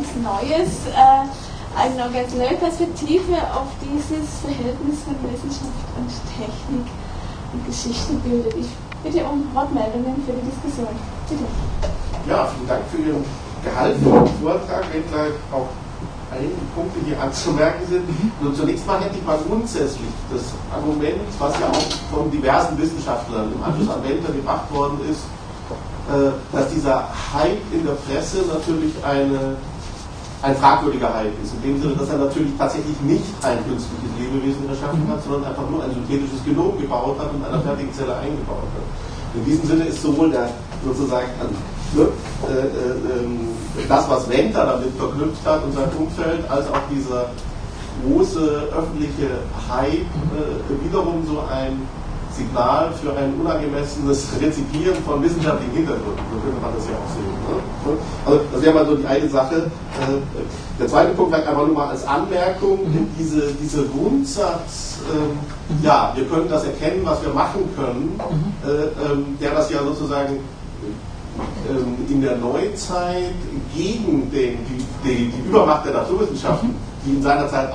ganz Neues, äh, eine ganz neue Perspektive auf dieses Verhältnis von Wissenschaft und Technik und Geschichte bildet. Ich bitte um Wortmeldungen für die Diskussion. Bitte. Ja, vielen Dank für Ihren gehaltenen Vortrag, wenn gleich auch einige Punkte hier anzumerken sind. Mhm. Nur zunächst mal hätte ich mal grundsätzlich das Argument, was ja auch von diversen Wissenschaftlern im Anschluss an Wender gebracht worden ist, äh, dass dieser Hype in der Presse natürlich eine, ein fragwürdiger Hype ist. In dem Sinne, dass er natürlich tatsächlich nicht ein künstliches Lebewesen erschaffen hat, sondern einfach nur ein synthetisches Genom gebaut hat und einer fertigen Zelle eingebaut hat. In diesem Sinne ist sowohl der sozusagen ne, äh, äh, ähm, das, was Wender damit verknüpft hat und sein Umfeld, als auch dieser große öffentliche Hype äh, wiederum so ein Signal für ein unangemessenes Rezipieren von wissenschaftlichen Hintergründen. So könnte man das ja auch sehen. Ne? Also das wäre mal so die eine Sache. Äh, der zweite Punkt vielleicht einfach nur mal als Anmerkung, mhm. diese, diese Grundsatz, mhm. ja, wir können das erkennen, was wir machen können, mhm. äh, ähm, der das ja sozusagen ähm, in der Neuzeit gegen den, die, die, die Übermacht der Naturwissenschaften, die in seiner Zeit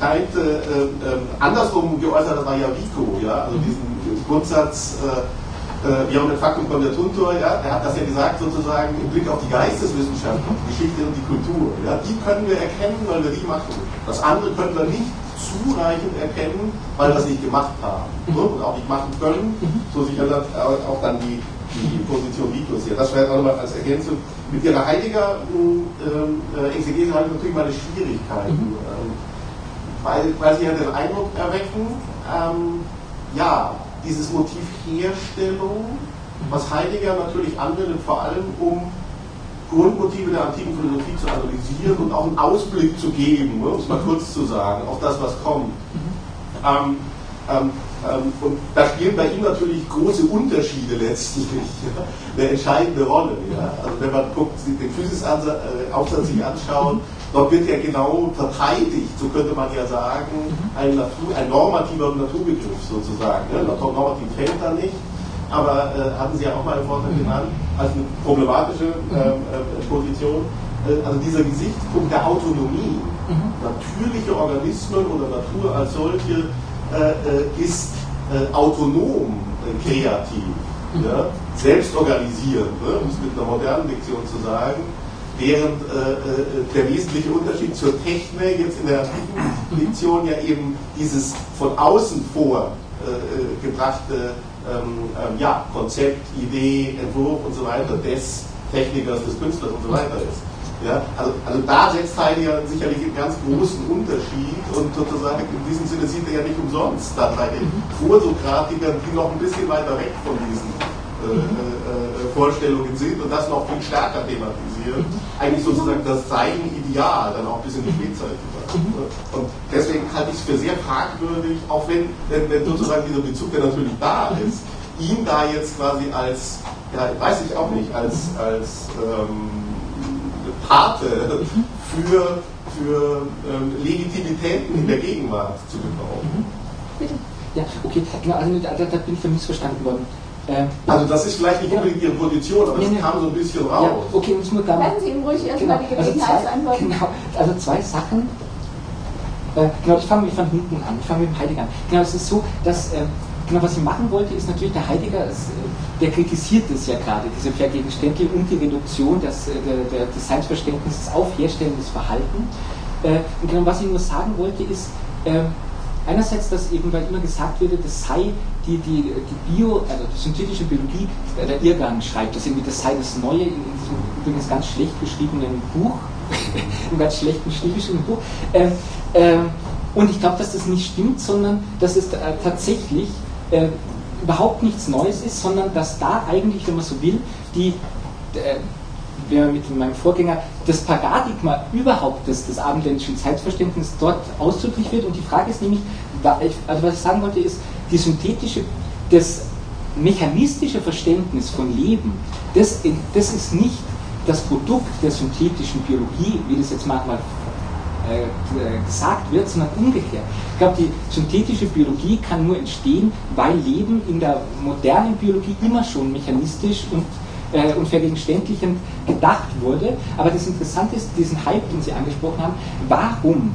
aufkeimte, äh, äh, andersrum geäußert war ja Vico, ja, also diesen Grundsatz, äh, äh, wir haben den Faktum von der Tuntor, ja, er hat das ja gesagt, sozusagen im Blick auf die Geisteswissenschaft, die Geschichte und die Kultur. Ja, die können wir erkennen, weil wir die machen. Das andere können wir nicht zureichend erkennen, weil wir es nicht gemacht haben mhm. und auch nicht machen können. Mhm. So sich auch dann die die Position Vicos hier. Das wäre auch nochmal als Ergänzung. Mit Ihrer Heidegger ähm, äh, Exegese habe ich natürlich meine Schwierigkeiten, mhm. Weil, weil Sie ja den Eindruck erwecken, ähm, ja, dieses Motiv Herstellung, was Heidegger natürlich anwendet, vor allem um Grundmotive der antiken Philosophie zu analysieren und auch einen Ausblick zu geben, ne, um es mal kurz zu sagen, auf das, was kommt. Mhm. Ähm, ähm, ähm, und da spielen bei ihm natürlich große Unterschiede letztlich ja, eine entscheidende Rolle. Ja. Also wenn man guckt, den Physisaufsatz sich anschaut, dort wird ja genau verteidigt, so könnte man ja sagen, ein, Natur, ein normativer Naturbegriff sozusagen. Ne. Normativ fällt da nicht, aber äh, hatten Sie ja auch mal im Vortrag genannt, als eine problematische ähm, äh, Position. Äh, also dieser Gesichtspunkt der Autonomie, mhm. natürliche Organismen oder Natur als solche äh, äh, ist äh, autonom kreativ, mhm. ja, selbst organisierend, ne, um es mit einer modernen Diktion zu sagen, während der wesentliche Unterschied zur Technik jetzt in der Diktion ja eben dieses von außen vorgebrachte ähm, ähm, ja, Konzept, Idee, Entwurf und so weiter des Technikers, des Künstlers und so weiter ist. Ja, also, also da setzt Heidegger sicherlich einen ganz großen Unterschied und sozusagen in diesem Sinne sieht er ja nicht umsonst dann bei den Vorsokratikern, die noch ein bisschen weiter weg von diesen äh, äh, Vorstellungen sind und das noch viel stärker thematisieren, eigentlich sozusagen das sein Ideal dann auch bis in die Spätzeit Und deswegen halte ich es für sehr fragwürdig, auch wenn, wenn, wenn sozusagen dieser Bezug, der natürlich da ist, ihn da jetzt quasi als, ja, weiß ich auch nicht, als, als ähm, Pate für, für ähm, Legitimitäten in der Gegenwart zu gebrauchen. Bitte. Ja, okay, genau, also da, da bin ich missverstanden worden. Ähm, also das ist vielleicht nicht unbedingt Ihre Position, aber es kam so ein bisschen raus. Ja, okay, muss man da Lassen Sie ihm ruhig erstmal genau, die Gelegenheit also zwei, antworten. Genau, also zwei Sachen. Äh, genau, ich fange von hinten an, ich fange mit dem Heiligen an. Genau, es ist so, dass äh, Genau, was ich machen wollte, ist natürlich der Heidegger, der kritisiert es ja gerade, diese Vergegenständlichung und die Reduktion des, äh, des Seinsverständnisses auf herstellendes Verhalten. Äh, und genau, was ich nur sagen wollte, ist, äh, einerseits, dass eben, weil immer gesagt würde, das sei die, die, die Bio, also die synthetische Biologie, der Irrgang schreibt, dass irgendwie das sei das Neue in diesem übrigens ganz schlecht geschriebenen Buch, im ganz schlechten Stil Buch. Und ich glaube, dass das nicht stimmt, sondern dass es tatsächlich äh, überhaupt nichts Neues ist, sondern dass da eigentlich, wenn man so will, die, äh, mit meinem Vorgänger, das Paradigma überhaupt des, des abendländischen Zeitverständnisses dort ausdrücklich wird. Und die Frage ist nämlich, also was ich sagen wollte, ist, die synthetische, das mechanistische Verständnis von Leben, das, das ist nicht das Produkt der synthetischen Biologie, wie das jetzt manchmal gesagt wird, sondern umgekehrt. Ich glaube, die synthetische Biologie kann nur entstehen, weil Leben in der modernen Biologie immer schon mechanistisch und äh, und vergegenständlichend gedacht wurde. Aber das Interessante ist, diesen Hype, den Sie angesprochen haben, warum?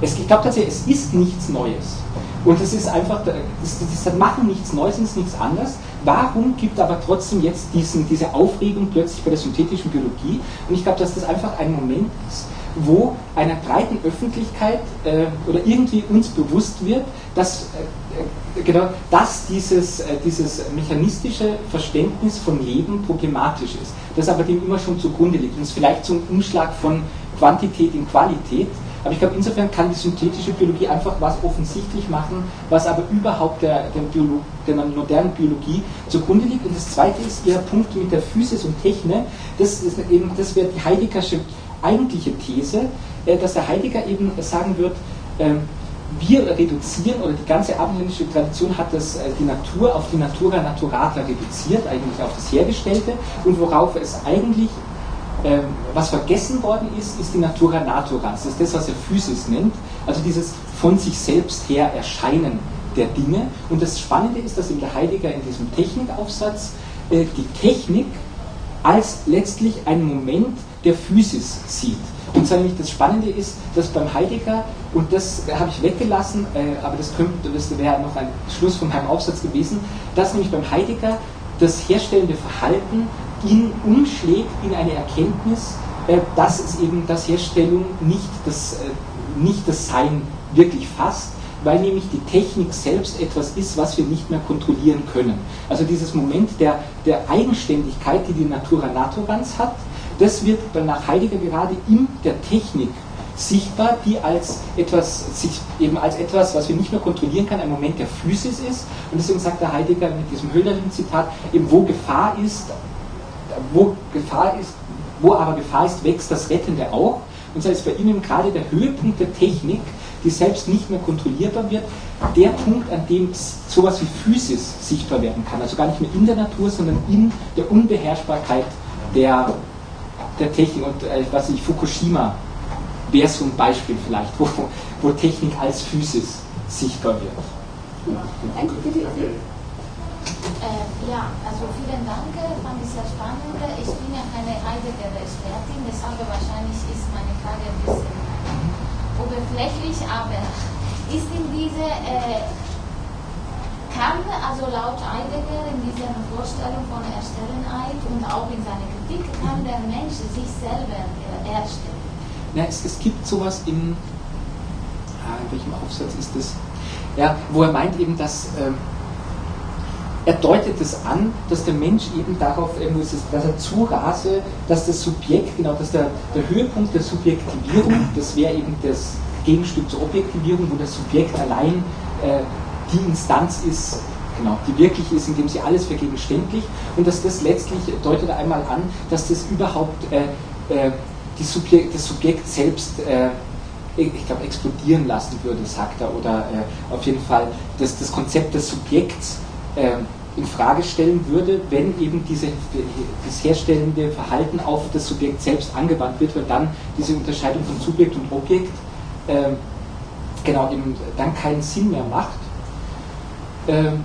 Es, ich glaube tatsächlich, es ist nichts Neues. Und es ist einfach, das, machen nichts Neues, es ist nichts anderes. Warum gibt aber trotzdem jetzt diesen, diese Aufregung plötzlich bei der synthetischen Biologie? Und ich glaube, dass das einfach ein Moment ist, wo einer breiten Öffentlichkeit äh, oder irgendwie uns bewusst wird, dass, äh, genau, dass dieses, äh, dieses mechanistische Verständnis von Leben problematisch ist, das aber dem immer schon zugrunde liegt und es vielleicht zum Umschlag von Quantität in Qualität. Aber ich glaube, insofern kann die synthetische Biologie einfach was offensichtlich machen, was aber überhaupt der, der, Biolo der modernen Biologie zugrunde liegt. Und das Zweite ist Ihr Punkt mit der Physis und Technik. Das, ist das wäre die Heideggersche eigentliche These, äh, dass der Heidegger eben sagen wird, ähm, wir reduzieren, oder die ganze abendländische Tradition hat das, äh, die Natur auf die Natura Naturata reduziert, eigentlich auf das Hergestellte, und worauf es eigentlich, ähm, was vergessen worden ist, ist die Natura Naturans. Das ist das, was er Physis nennt, also dieses von sich selbst her Erscheinen der Dinge. Und das Spannende ist, dass eben der Heidegger in diesem Technikaufsatz äh, die Technik als letztlich ein Moment der Physis sieht. Und zwar nämlich das Spannende ist, dass beim Heidegger, und das habe ich weggelassen, äh, aber das, das wäre noch ein Schluss von meinem Aufsatz gewesen, dass nämlich beim Heidegger das herstellende Verhalten ihn umschlägt in eine Erkenntnis, äh, dass es eben das Herstellung nicht das, äh, nicht das Sein wirklich fasst, weil nämlich die Technik selbst etwas ist, was wir nicht mehr kontrollieren können. Also dieses Moment der, der Eigenständigkeit, die die Natura Naturans hat, das wird nach Heidegger gerade in der Technik sichtbar, die als etwas, sich eben als etwas, was wir nicht mehr kontrollieren können, ein Moment der Physis ist. Und deswegen sagt der Heidegger mit diesem Hölderlin-Zitat, eben wo Gefahr ist, wo Gefahr ist, wo aber Gefahr ist, wächst das Rettende auch. Und so ist bei ihm gerade der Höhepunkt der Technik, die selbst nicht mehr kontrollierbar wird, der Punkt, an dem sowas wie Physis sichtbar werden kann. Also gar nicht mehr in der Natur, sondern in der Unbeherrschbarkeit der der Technik und äh, was ich Fukushima wäre so ein Beispiel vielleicht, wo, wo Technik als Physis sichtbar wird. Äh, ja, also vielen Dank, fand ich sehr spannend. Ich bin ja keine Heidegger-Expertin, deshalb wahrscheinlich ist meine Frage ein bisschen oberflächlich, aber ist in diese äh, kann also laut Heidegger in dieser Vorstellung von Erstellenheit und auch in seiner Kritik, kann der Mensch sich selber erstellen. Ja, es, es gibt sowas im, ah, in welchem Aufsatz ist das? Ja, wo er meint eben, dass ähm, er deutet es an, dass der Mensch eben darauf, dass er zu rase, dass das Subjekt, genau, dass der, der Höhepunkt der Subjektivierung, das wäre eben das Gegenstück zur Objektivierung, wo das Subjekt allein äh, die Instanz ist, genau, die wirklich ist, indem sie alles vergegenständlicht und dass das letztlich deutet einmal an, dass das überhaupt äh, äh, Subjekt, das Subjekt selbst äh, ich glaube, explodieren lassen würde, sagt er, oder äh, auf jeden Fall das, das Konzept des Subjekts äh, in Frage stellen würde, wenn eben diese, das herstellende Verhalten auf das Subjekt selbst angewandt wird, weil dann diese Unterscheidung von Subjekt und Objekt äh, genau eben dann keinen Sinn mehr macht. Ähm,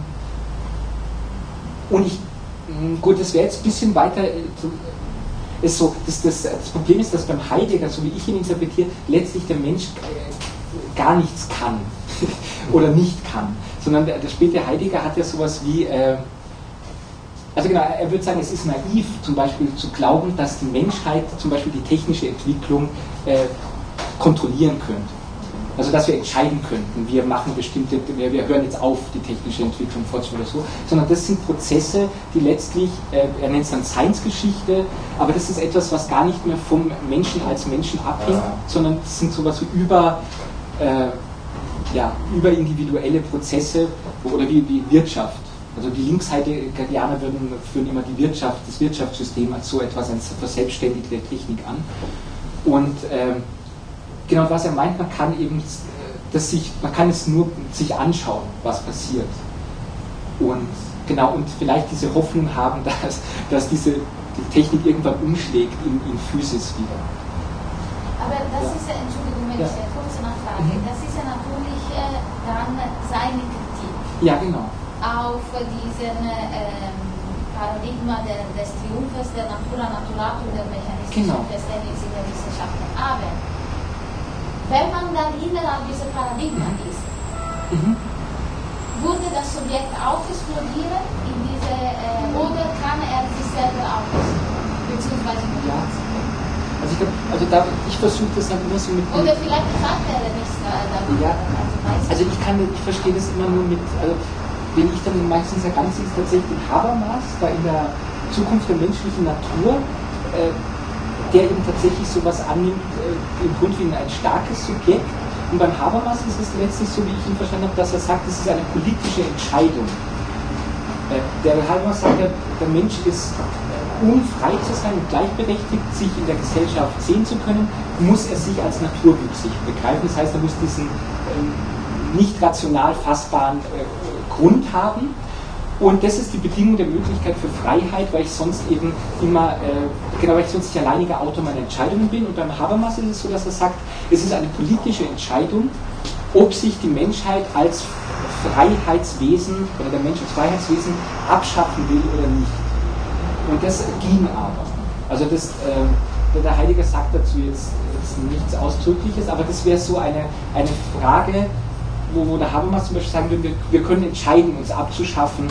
und ich, hm, gut, das wäre jetzt ein bisschen weiter. Äh, ist so, das, das, das, Problem ist, dass beim Heidegger, so wie ich ihn interpretiere, letztlich der Mensch äh, gar nichts kann oder nicht kann, sondern der, der späte Heidegger hat ja sowas wie, äh, also genau, er würde sagen, es ist naiv, zum Beispiel zu glauben, dass die Menschheit zum Beispiel die technische Entwicklung äh, kontrollieren könnte. Also dass wir entscheiden könnten, wir machen bestimmte, wir, wir hören jetzt auf, die technische Entwicklung fortzuführen oder so, sondern das sind Prozesse, die letztlich, äh, er nennt es dann Science-Geschichte, aber das ist etwas, was gar nicht mehr vom Menschen als Menschen abhängt, sondern das sind sowas wie über, äh, ja, über individuelle Prozesse oder wie, wie Wirtschaft. Also die Linksheideggerianer würden, führen immer die Wirtschaft, das Wirtschaftssystem als so etwas, als verselbstständigte Technik an. Und äh, genau was er meint, man kann eben äh, das sich, man kann es nur sich anschauen, was passiert. Und genau, und vielleicht diese Hoffnung haben, dass, dass diese die Technik irgendwann umschlägt in, in Physis wieder. Aber das ja. ist ja, Entschuldigung, wenn ja. ich eine kurze Nachfrage, mhm. das ist ja natürlich äh, dann seine Kritik. Ja, genau. Auf diesen ähm, Paradigma der, des Triumphes der Natura Naturatum der mechanistischen Genau. Verständnis in der Wissenschaft. Aber wenn man dann innerhalb dieser Paradigma ist, Mhm. würde das Subjekt auch explodieren in diese, äh, oder kann er sich selber auch beziehungsweise Ja. Also ich glaube, also da, ich versuche das dann immer so mit. Oder vielleicht sagt er nichts äh, darüber. Ja. Also, Also ich kann, ich verstehe das immer nur mit, also wenn ich dann meistens heranziehe, ist tatsächlich Habermas, da in der Zukunft der menschlichen Natur, äh, der eben tatsächlich sowas annimmt, äh, im Grunde wie ein starkes Subjekt. Und beim Habermas ist es letztlich so, wie ich ihn verstanden habe, dass er sagt, es ist eine politische Entscheidung. Äh, der Habermas sagt ja, der Mensch ist um frei zu sein und gleichberechtigt, sich in der Gesellschaft sehen zu können, muss er sich als naturwüchsig begreifen. Das heißt, er muss diesen ähm, nicht rational fassbaren äh, Grund haben. Und das ist die Bedingung der Möglichkeit für Freiheit, weil ich sonst eben immer, äh, genau, weil ich sonst nicht alleiniger Autor meiner Entscheidungen bin. Und beim Habermas ist es so, dass er sagt, es ist eine politische Entscheidung, ob sich die Menschheit als Freiheitswesen oder der Mensch als Freiheitswesen abschaffen will oder nicht. Und das ging aber. Also das, äh, der Heiliger sagt dazu jetzt, jetzt nichts Ausdrückliches, aber das wäre so eine, eine Frage, wo, wo der Habermas zum Beispiel sagen würde, wir, wir können entscheiden, uns abzuschaffen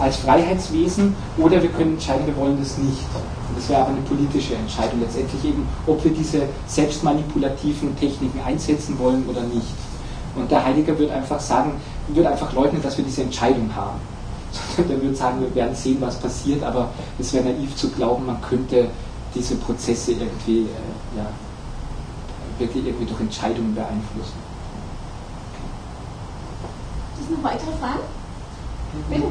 als Freiheitswesen oder wir können entscheiden, wir wollen das nicht. Und das wäre aber eine politische Entscheidung letztendlich eben, ob wir diese selbstmanipulativen Techniken einsetzen wollen oder nicht. Und der Heiliger wird einfach sagen, wird einfach leugnen, dass wir diese Entscheidung haben. Sondern der würde sagen, wir werden sehen, was passiert, aber es wäre naiv zu glauben, man könnte diese Prozesse irgendwie, äh, ja, wirklich irgendwie durch Entscheidungen beeinflussen. Es noch weitere Fragen? Bitte.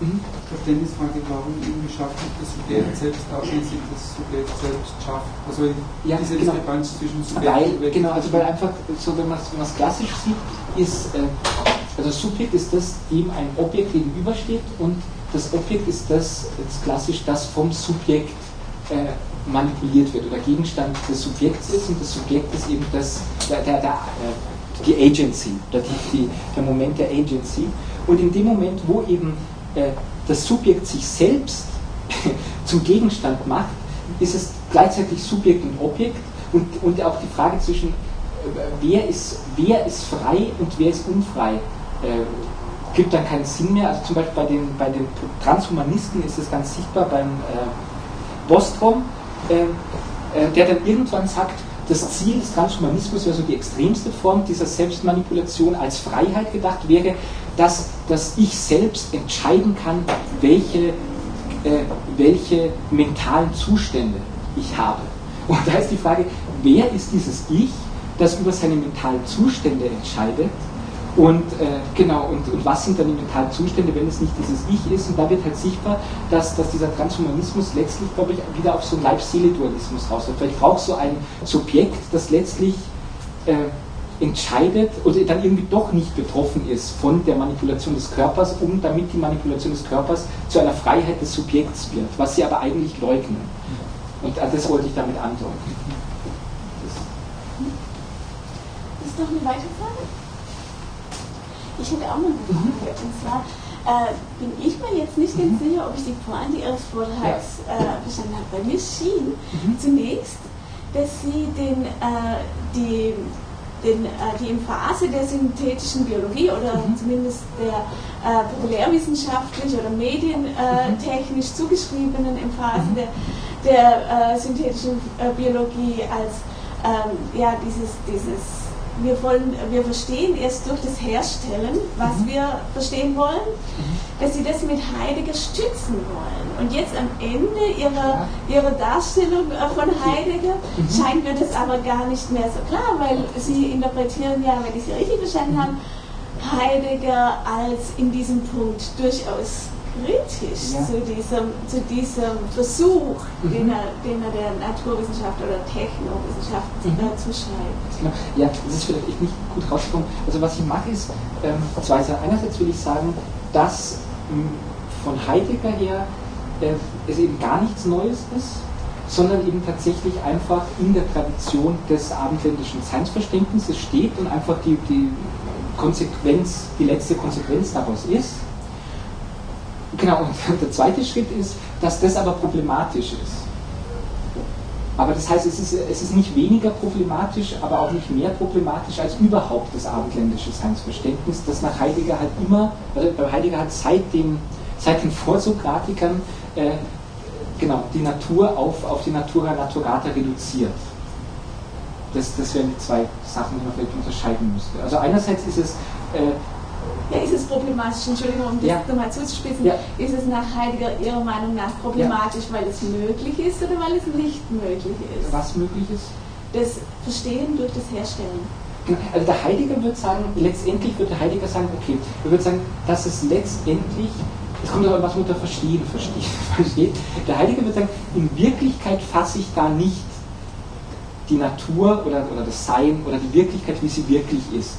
Mhm. Verständnisfrage, warum irgendwie schafft das Subjekt selbst ausschließlich das Subjekt selbst schafft? Also Ja, diese genau. Diskrepanz zwischen Subjekt Weil, und Objekt. genau, also weil einfach, so wenn man es klassisch sieht, ist, äh, also Subjekt ist das, dem ein Objekt gegenübersteht und das Objekt ist das, jetzt klassisch, das vom Subjekt äh, manipuliert wird oder Gegenstand des Subjekts ist und das Subjekt ist eben das, der, der, der, äh, die Agency oder die, die, der Moment der Agency. Und in dem Moment, wo eben äh, das Subjekt sich selbst zum Gegenstand macht, ist es gleichzeitig Subjekt und Objekt und, und auch die Frage zwischen, äh, wer ist, wer ist frei und wer ist unfrei, äh, gibt dann keinen Sinn mehr. Also zum Beispiel bei den, bei den Transhumanisten ist es ganz sichtbar beim äh, Bostrom, äh, äh, der dann irgendwann sagt, das Ziel des Transhumanismus wäre so die extremste Form dieser Selbstmanipulation als Freiheit gedacht wäre, dass, dass ich selbst entscheiden kann, welche, äh, welche mentalen Zustände ich habe. Und da ist die Frage, wer ist dieses Ich, das über seine mentalen Zustände entscheidet? Und äh, genau, und, und was sind dann die mentalen Zustände, wenn es nicht dieses Ich ist? Und da wird halt sichtbar, dass, dass dieser Transhumanismus letztlich, glaube ich, wieder auf so einen Leib-Seele-Dualismus rausläuft. Weil ich brauche so ein Subjekt, das letztlich äh, entscheidet oder dann irgendwie doch nicht betroffen ist von der Manipulation des Körpers, um damit die Manipulation des Körpers zu einer Freiheit des Subjekts wird, was sie aber eigentlich leugnen. Und das wollte ich damit andeuten. Ist noch eine weitere Frage? Ich hätte auch noch eine Frage. Und zwar äh, bin ich mir jetzt nicht ganz sicher, ob ich die Pointe Ihres Vortrags äh, verstanden habe. Bei mir schien zunächst, dass Sie den, äh, die, den, äh, die Emphase der synthetischen Biologie oder zumindest der äh, populärwissenschaftlich oder medientechnisch zugeschriebenen Emphase der, der äh, synthetischen Biologie als ähm, ja, dieses, dieses wir, wollen, wir verstehen erst durch das Herstellen, was wir verstehen wollen, dass sie das mit Heidegger stützen wollen. Und jetzt am Ende ihrer, ihrer Darstellung äh, von Heidegger scheint mir das aber gar nicht mehr so klar, weil sie interpretieren ja, wenn ich sie richtig verstanden habe, Heidegger als in diesem Punkt durchaus kritisch Ja. zu, diesem, zu diesem Versuch, Mhm. den, er, den er der Naturwissenschaft oder Technowissenschaft Mhm. äh, zuschreibt. Genau. Ja, das ist vielleicht echt nicht gut rausgekommen. Also was ich mache ist, ähm, zwei Sachen. Einerseits will ich sagen, dass ähm, von Heidegger her äh, es eben gar nichts Neues ist, sondern eben tatsächlich einfach in der Tradition des abendländischen Seinsverständnisses steht und einfach die, die Konsequenz, die letzte Konsequenz daraus ist. Genau, und der zweite Schritt ist, dass das aber problematisch ist. Aber das heißt, es ist, es ist nicht weniger problematisch, aber auch nicht mehr problematisch als überhaupt das abendländische Seinsverständnis, das nach Heidegger halt immer, also bei Heidegger hat seit, dem, seit den Vorsokratikern äh, genau, die Natur auf, auf die Natura Naturata reduziert. Das, das wären die zwei Sachen, die man vielleicht unterscheiden müsste. Also einerseits ist es äh, ja, ist es problematisch, Entschuldigung, um das ja. nochmal zuzuspitzen, ja. ist es nach Heidegger Ihrer Meinung nach problematisch, ja. weil es möglich ist oder weil es nicht möglich ist? Was möglich ist? Das Verstehen durch das Herstellen. Also der Heidegger würde sagen, letztendlich würde der Heidegger sagen, okay, er würde sagen, dass es letztendlich, es kommt aber was unter Verstehen versteht, versteht. Der Heidegger würde sagen, in Wirklichkeit fasse ich da nicht die Natur oder, oder das Sein oder die Wirklichkeit, wie sie wirklich ist,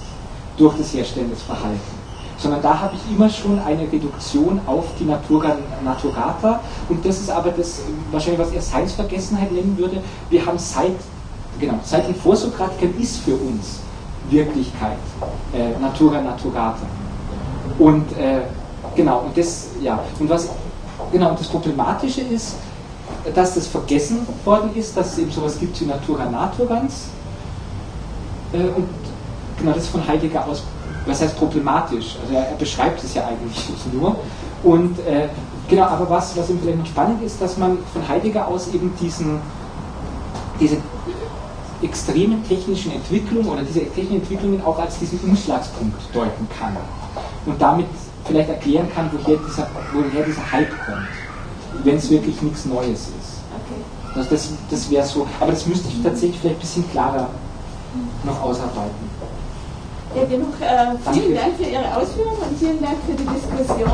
durch das Herstellen des Verhaltens sondern da habe ich immer schon eine Reduktion auf die Natura Naturata und das ist aber das, wahrscheinlich was er Seinsvergessenheit nennen würde, wir haben seit, genau, seit den Vorsokratikern ist für uns Wirklichkeit äh, Natura Naturata und äh, genau, und das, ja, und was, genau, das Problematische ist, dass das vergessen worden ist, dass es eben sowas gibt wie Natura Naturans äh, und genau das ist von Heidegger aus was heißt problematisch? Also er, er beschreibt es ja eigentlich nur. Und äh, genau, aber was, was eben vielleicht spannend ist, dass man von Heidegger aus eben diesen, diese extremen technischen Entwicklungen oder diese technischen Entwicklungen auch als diesen Umschlagspunkt deuten kann. Und damit vielleicht erklären kann, woher dieser, woher dieser Hype kommt, wenn es wirklich nichts Neues ist. Also das, das wäre so, aber das müsste ich tatsächlich vielleicht ein bisschen klarer noch ausarbeiten. Ja, genug. Äh, vielen Dank für Ihre Ausführungen und vielen Dank für die Diskussion.